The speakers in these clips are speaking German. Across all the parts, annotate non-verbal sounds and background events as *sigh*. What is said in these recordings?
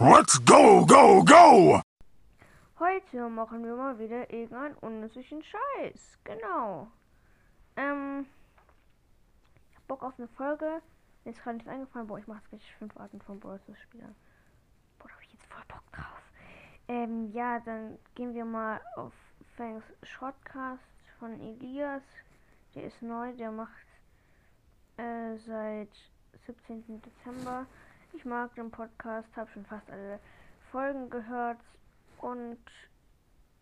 Let's go, go, go! Heute machen wir mal wieder irgendeinen unnützlichen Scheiß. Genau. Ähm. Ich hab Bock auf eine Folge. Mir ist gerade nichts eingefallen. Boah, ich mach richtig fünf Arten von Brawl Spielern. Boah, da hab ich jetzt voll Bock drauf. Ähm, ja, dann gehen wir mal auf Fangs Shortcast von Elias. Der ist neu, der macht äh, seit 17. Dezember. Ich mag den Podcast, habe schon fast alle Folgen gehört und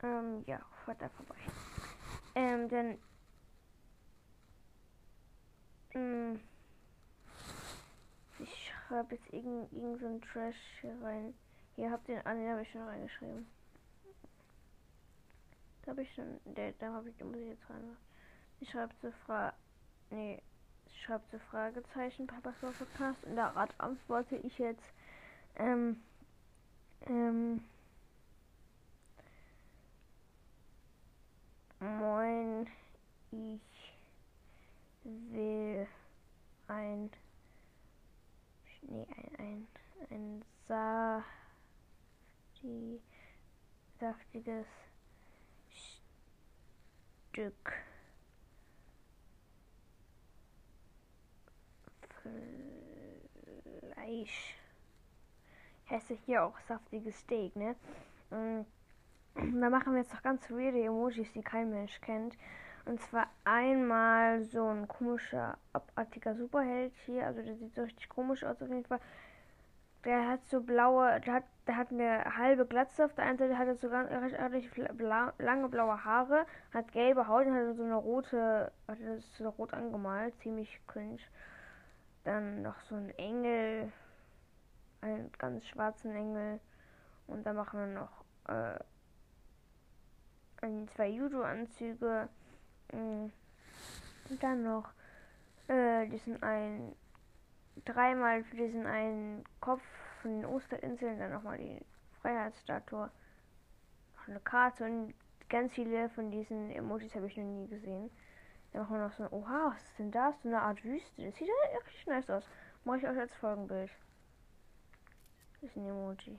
ähm, ja, hört da vorbei. Ähm, denn ähm, ich schreibe jetzt irgendeinen irgend so einen Trash hier rein. Hier habt ihr, ah, den habe ich schon reingeschrieben. Da habe ich schon, der, da habe ich, da muss ich jetzt rein. Ich schreibe zur Frage, nee, schreibt so Fragezeichen, Papas Podcast. Und da antworte ich jetzt, ähm, ähm, Moin, ich will ein, nee, ein, ein, ein safti, saftiges Stück Fleisch. Heißt ja hier auch saftiges Steak, ne? Und da machen wir jetzt noch ganz weirde Emojis, die kein Mensch kennt. Und zwar einmal so ein komischer, abartiger Superheld hier. Also der sieht so richtig komisch aus auf jeden Fall. Der hat so blaue, der hat, der hat eine halbe Glatze. Auf der einen Seite hat er so ganz richtig lange blaue Haare, hat gelbe Haut und hat so eine rote, hat das so rot angemalt. Ziemlich cringe. Dann noch so ein Engel, einen ganz schwarzen Engel. Und dann machen wir noch äh, ein, zwei Judo-Anzüge. Mm. Und dann noch äh, diesen einen, dreimal für diesen einen Kopf von den Osterinseln. Dann nochmal die Freiheitsstatue. Noch eine Karte und ganz viele von diesen Emojis habe ich noch nie gesehen. Dann machen wir noch so ein, oha, was ist denn das? So eine Art Wüste. Das sieht ja richtig nice aus. Mache ich euch als Folgenbild. Das ist ein Emoji.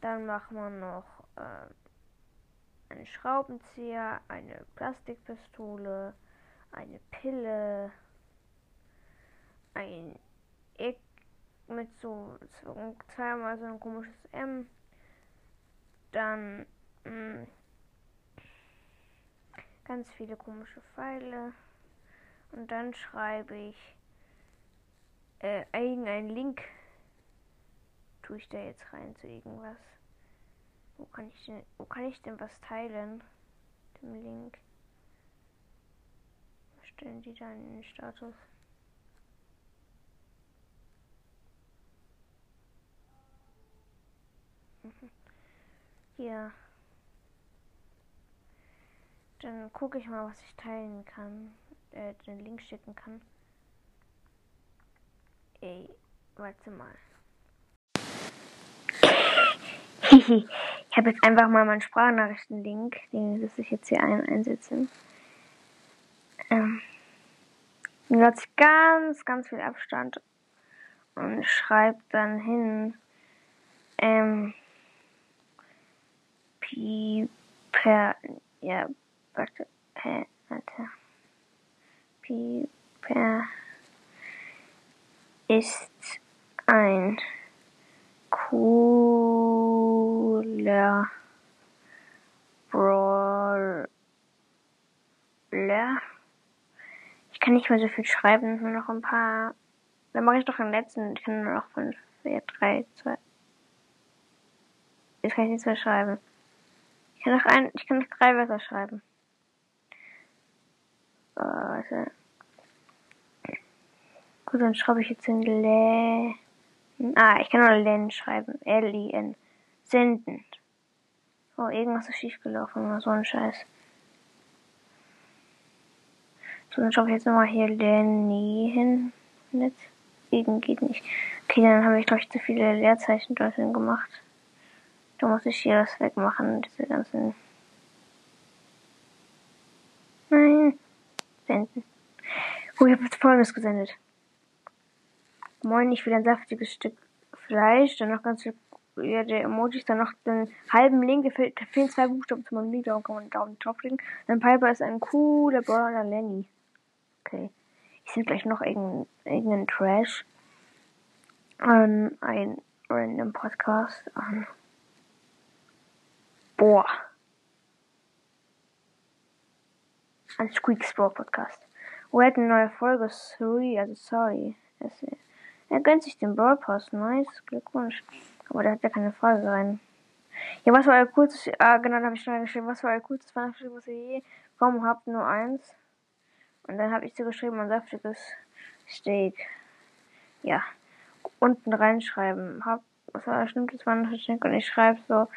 Dann machen wir noch äh, einen Schraubenzieher, eine Plastikpistole, eine Pille, ein Eck mit so zweimal so ein komisches M. Dann mh, mm, ganz viele komische Pfeile. Und dann schreibe ich äh, irgendeinen Link. Tue ich da jetzt rein zu irgendwas. Wo kann ich denn, wo kann ich denn was teilen? Dem Link. Stellen die dann in den Status. Mhm. Hier. Dann gucke ich mal, was ich teilen kann. Äh, den Link schicken kann. Ey, warte mal. ich habe jetzt einfach mal meinen Sprachnachrichten-Link, den muss ich jetzt hier ein einsetzen. Ähm, nutze ganz, ganz viel Abstand und schreibe dann hin, ähm, per, ja, warte, hä, warte. Piper ist ein cooler Brawler. Ich kann nicht mehr so viel schreiben, nur noch ein paar. Dann mache ich doch den letzten. Ich kann nur noch fünf, vier, drei, zwei. Jetzt kann ich nichts mehr schreiben. Ich kann noch ein, ich kann noch drei Wörter schreiben. Warte. Gut, dann schreibe ich jetzt in Le. Ah, ich kann nur Len schreiben. L-I-N. Senden. Oh, irgendwas ist schiefgelaufen oder so ein Scheiß. So, dann schreibe ich jetzt nochmal hier Lenny hin. Jetzt. Irgend geht nicht. Okay, dann habe ich, glaube ich, zu viele Leerzeichen dorthin gemacht. Da muss ich hier das wegmachen, diese ganzen. Nein senden. Oh, ich habe Folgendes gesendet. Moin, ich will ein saftiges Stück Fleisch, dann noch ganz viel, ja, der Emojis, dann noch den halben Link, da fehlen, zwei Buchstaben zu meinem Link, da kann man einen Daumen draufklicken. Dann Piper ist ein cooler Brawler, Lenny. Okay. Ich sehe gleich noch irgendeinen, irgendeinen Trash an ein random Podcast an. Boah. Ein Squeaks Brawl Podcast. Oh, er hat eine neue Folge, sorry, also sorry. Es, er gönnt sich den Brawl Pass, nice, Glückwunsch. Aber der hat ja keine Frage rein. Ja, was war euer coolstes, ah, genau, da habe ich schon geschrieben, was war euer coolstes Weihnachtsgeschenk, was ihr je bekommen habt, nur eins. Und dann habe ich so geschrieben, ein saftiges Steak. Ja. Unten reinschreiben. Hab, was war das schlimmste Weihnachtsgeschenk? Und ich schreibe so,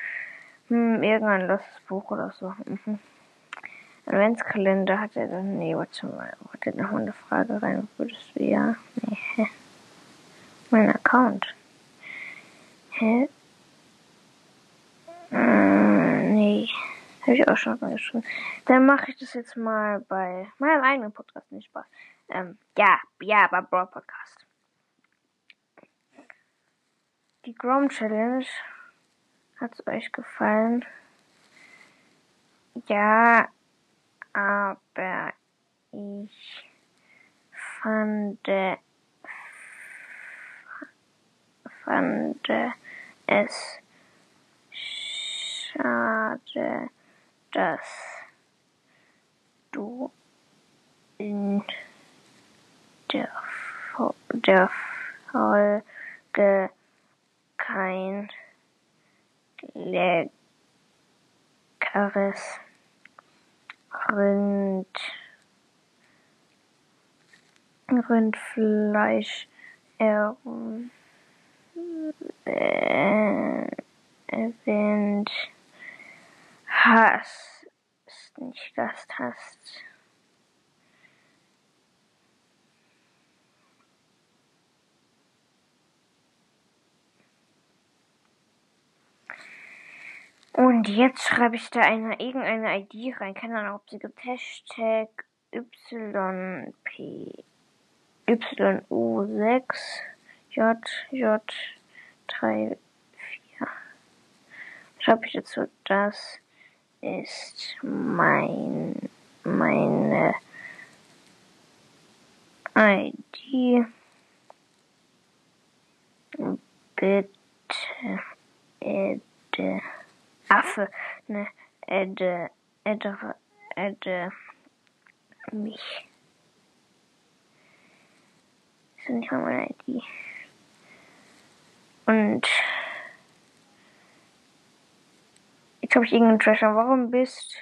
hm, irgendein loses Buch oder so. Mhm. Adventskalender hat er dann, nee, warte mal, er noch mal eine Frage rein, würdest du, ja, nee, hä? Mein Account. Hä? Äh, nee. Habe ich auch schon mal geschrieben. Dann mache ich das jetzt mal bei meinem eigenen Podcast, nicht Spaß. Ähm, ja, ja, bei Broad Podcast. Die Grom Challenge. Hat es euch gefallen? Ja, aber ich fand, fand es schade, dass du in der, der Folge kein leckeres Rind, Rindfleisch er, äh, erwähnt hast, nicht Gast hast. Und jetzt schreibe ich da eine irgendeine ID rein. Keine Ahnung, ob sie gibt. Hashtag YP YU6 JJ34. Schreibe ich dazu, das ist mein meine ID. Bitte, bitte. Affe, ne, Edde, Edde, Edde, mich. Das ist nicht mal meine ID. Und jetzt habe ich irgendeinen Treasure. Warum bist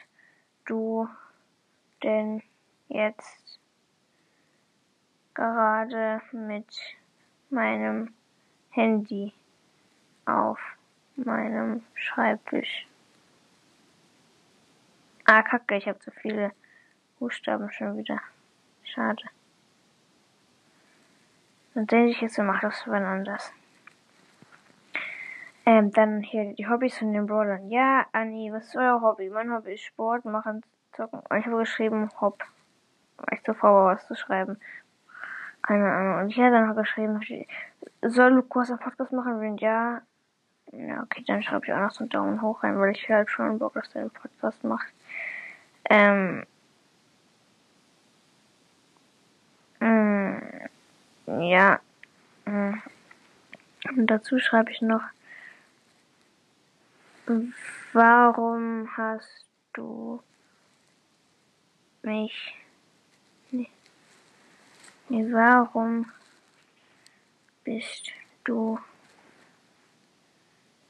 du denn jetzt gerade mit meinem Handy auf meinem Schreibtisch. Ah, kacke, ich habe zu viele Buchstaben schon wieder. Schade. Dann denke ich jetzt, wir machen das wann anders. Ähm, dann hier die Hobbys von den Brawlern. Ja, Anni, was ist euer Hobby? Mein Hobby ist Sport, machen, zocken. Und ich habe geschrieben, Hopp. Weil ich zu faul war, was zu schreiben. Keine Ahnung. Und ich habe dann noch geschrieben, soll Lukas einen Podcast machen? Wenn ja, ja, okay, dann schreibe ich auch noch so einen Daumen hoch rein, weil ich halt schon Bock, der einen Podcast macht. Ähm. Mh, mm, ja. Mh. Mm. Und dazu schreibe ich noch, warum hast du mich, nee, nee warum bist du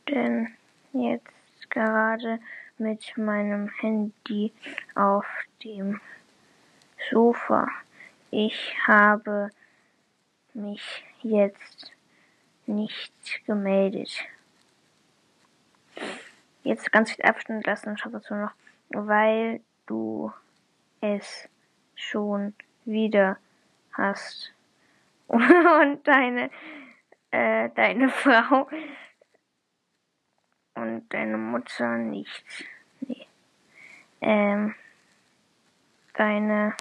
denn jetzt gerade mit meinem Handy auf dem Sofa. Ich habe mich jetzt nicht gemeldet. Jetzt ganz viel Abstand lassen, ich dazu noch, weil du es schon wieder hast. *laughs* Und deine, äh, deine Frau und deine Mutter nicht. Nee. Ähm, deine,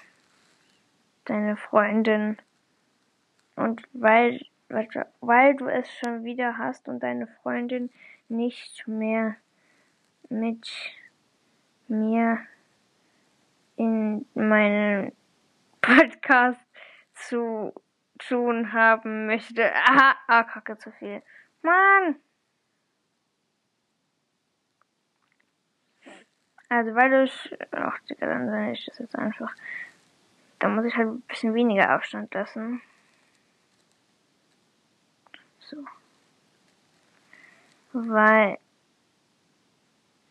deine Freundin und weil weil du es schon wieder hast und deine Freundin nicht mehr mit mir in meinen Podcast zu tun haben möchte. Aha, ah, kacke, zu viel. Mann! Also, weil du. Ach, Digga, dann sage ich das jetzt einfach. Da muss ich halt ein bisschen weniger Abstand lassen. So. Weil.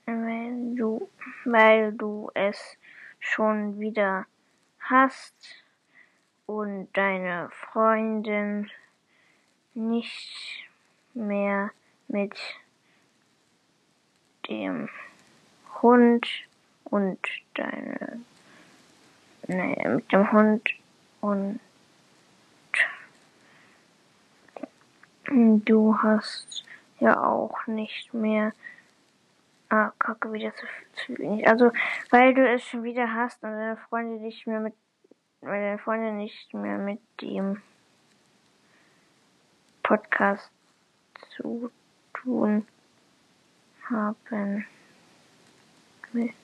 Weil du. Weil du es schon wieder hast und deine Freundin nicht mehr mit dem Hund und deine naja, mit dem Hund und du hast ja auch nicht mehr ah, kacke wieder zu, zu wenig. Also weil du es schon wieder hast und deine Freunde nicht mehr mit weil deine Freunde nicht mehr mit dem Podcast zu tun haben möchte.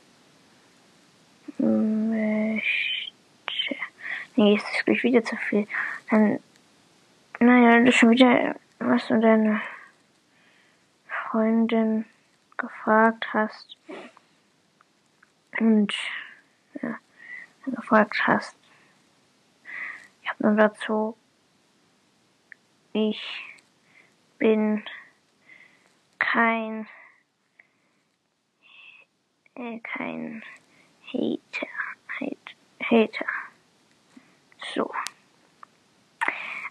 Nee, ist das gleich wieder zu viel. Dann, naja, du schon wieder was du deine Freundin gefragt hast und ja, gefragt hast. Ich habe nur dazu, ich bin kein kein Hater. Hate, Hater. So.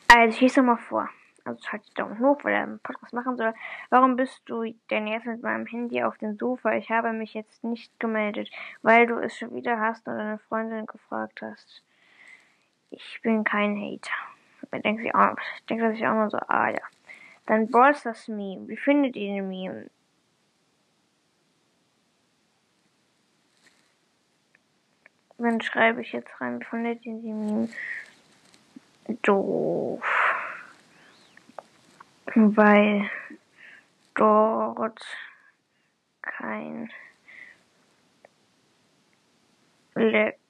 Also ich lese mal vor. Also schalte die Daumen hoch, weil er einen Podcast machen soll. Warum bist du denn jetzt mit meinem Handy auf dem Sofa? Ich habe mich jetzt nicht gemeldet, weil du es schon wieder hast und deine Freundin gefragt hast. Ich bin kein Hater. Ich denke, sich auch, ich denke sich auch mal so, ah ja. Dann Balls das Meme. Wie findet ihr den Meme? Dann schreibe ich jetzt rein, findet ihr den Meme? Doof weil dort kein leckeres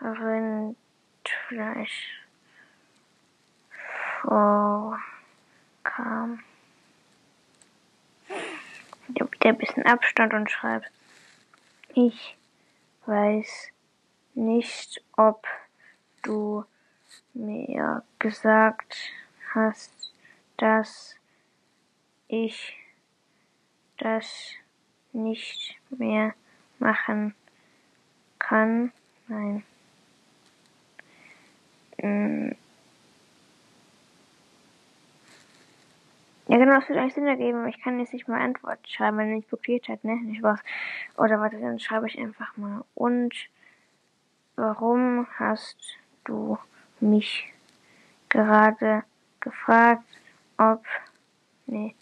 Rindfleisch vorkam. Wieder ein bisschen Abstand und schreibt, ich weiß nicht, ob du mir gesagt hast, dass ich das nicht mehr machen kann. Nein. Mm. Ja, genau, das wird eigentlich Sinn ergeben. Ich kann jetzt nicht mal Antwort schreiben, wenn er nicht blockiert hat, ne? Nicht was. Oder warte, dann schreibe ich einfach mal. Und warum hast du mich gerade gefragt, ob. Nee.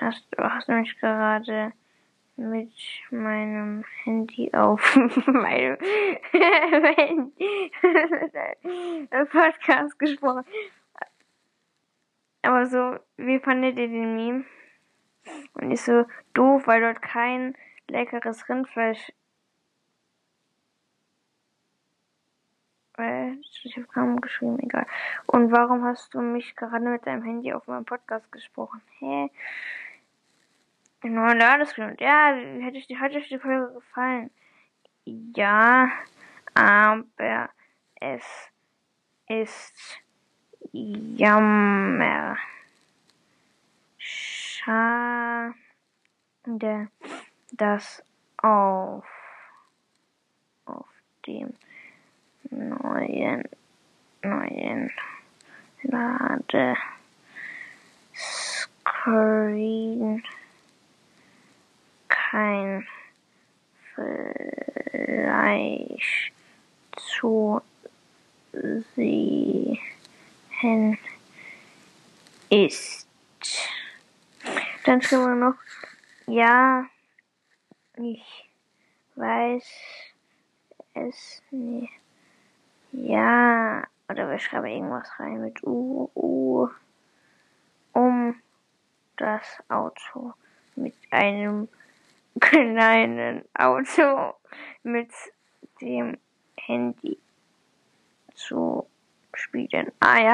Hast, du hast mich gerade mit meinem Handy auf *laughs* meinem *laughs* *laughs* Podcast gesprochen. Aber so, wie fandet ihr den Meme? Und ich so, doof, weil dort kein leckeres Rindfleisch Äh, ich habe kaum geschrieben, egal. Und warum hast du mich gerade mit deinem Handy auf meinem Podcast gesprochen? Hä? Nur da das geschrieben. Ja, hätte ich, hat euch die Folge gefallen? Ja, aber es ist jammer. Schade, dass auf, auf dem neuen, neuen Lade Screen kein Fleisch zu sehen ist. Dann schreiben wir noch, ja, ich weiß es nicht Ja, oder wir schreiben irgendwas rein mit U, U, um das Auto mit einem *laughs* kleinen Auto mit dem Handy zu spielen. Ah ja,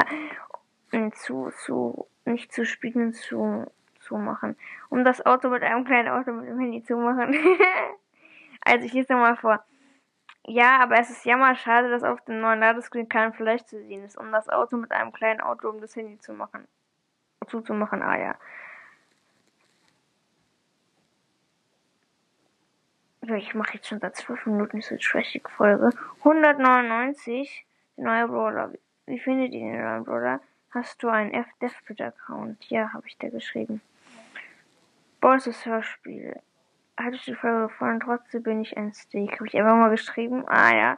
zu, zu, nicht zu spielen, zu, zu machen. Um das Auto mit einem kleinen Auto mit dem Handy zu machen. *laughs* also ich lese nochmal vor. Ja, aber es ist jammer schade, dass auf dem neuen Ladescreen kein Fleisch zu sehen ist, um das Auto mit einem kleinen Auto um das Handy zu machen. Zuzumachen, ah ja. Ich mache jetzt schon seit 12 Minuten diese Trashig-Folge. 199, der neue Brawler. Wie findet ihr den neuen Brawler? Hast du einen F-Deathbit-Account? Ja, habe ich da geschrieben. Bosses Hörspiel. Hatte ich die Folge gefallen, trotzdem bin ich ein Steak. Habe ich einfach mal geschrieben. Ah ja.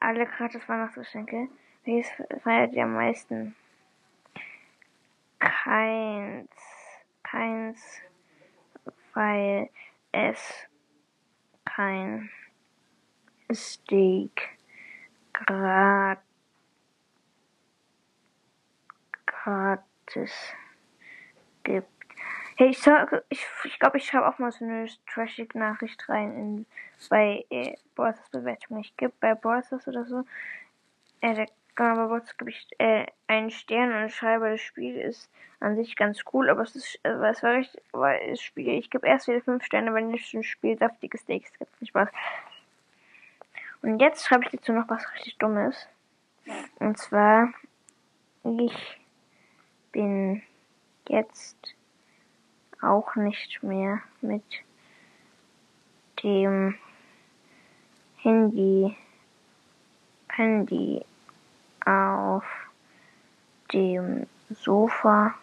Alle gratis Weihnachtsgeschenke. Welches feiert ihr am meisten? Keins. Keins. Weil es kein Steak grad gratis gibt. Hey, ich glaube, ich, ich, glaub, ich schreibe auch mal so eine trashig Nachricht rein in, bei äh, Bosses Bewertung. Ich gebe bei Bosses oder so, äh, der, genau, bei Bosses gebe ich äh, einen Stern und schreibe, das Spiel ist an sich ganz cool, aber es ist, also, es war richtig, weil das Spiel, ich gebe erst wieder fünf Sterne, wenn ich ein Spiel saftige Steaks gibt. Viel Spaß. Und jetzt schreibe ich dazu noch was richtig Dummes. Und zwar, ich bin jetzt auch nicht mehr mit dem Handy, Handy auf dem Sofa,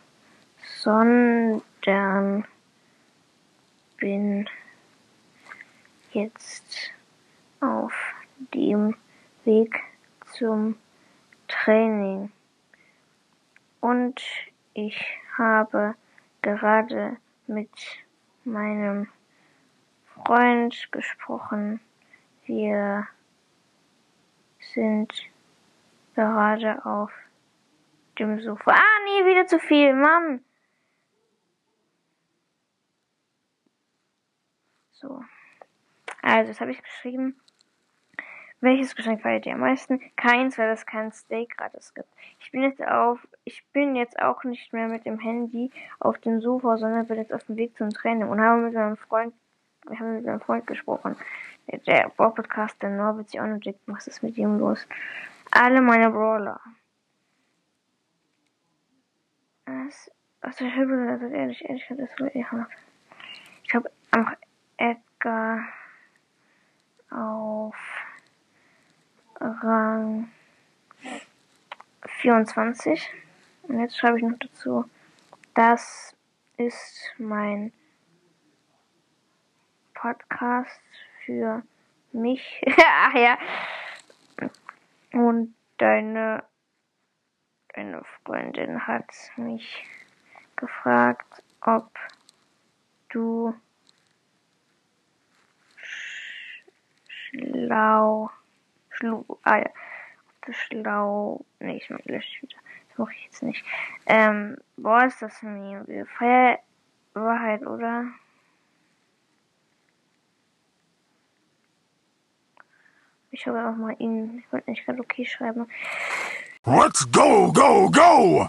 sondern bin jetzt auf dem Weg zum Training und ich habe gerade mit meinem Freund gesprochen. Wir sind gerade auf dem Sofa. Ah, nee, wieder zu viel, Mann. So. Also, das habe ich geschrieben. Welches Geschenk feiert ihr am meisten? Keins, weil es kein Steak gratis gibt. Ich bin jetzt auf, ich bin jetzt auch nicht mehr mit dem Handy auf dem Sofa, sondern bin jetzt auf dem Weg zum Training und habe mit meinem Freund, wir haben mit meinem Freund gesprochen. Der, Podcast, der Norbert auch noch denkt, was ist mit ihm los? Alle meine Brawler. Was, was der Himmel, also ehrlich, ehrlich, das ist Ich habe auch Edgar auf Rang 24. Und jetzt schreibe ich noch dazu, das ist mein Podcast für mich. *laughs* Ach ja. Und deine, deine Freundin hat mich gefragt, ob du schlau Schlu ah, ja. Das schlau. Nee, ich lösche wieder. Das mache ich jetzt nicht. Ähm, boah, ist das Meme. Feier Wahrheit, oder? Ich habe auch mal ihn. Ich wollte nicht gerade okay schreiben. Let's go, go, go!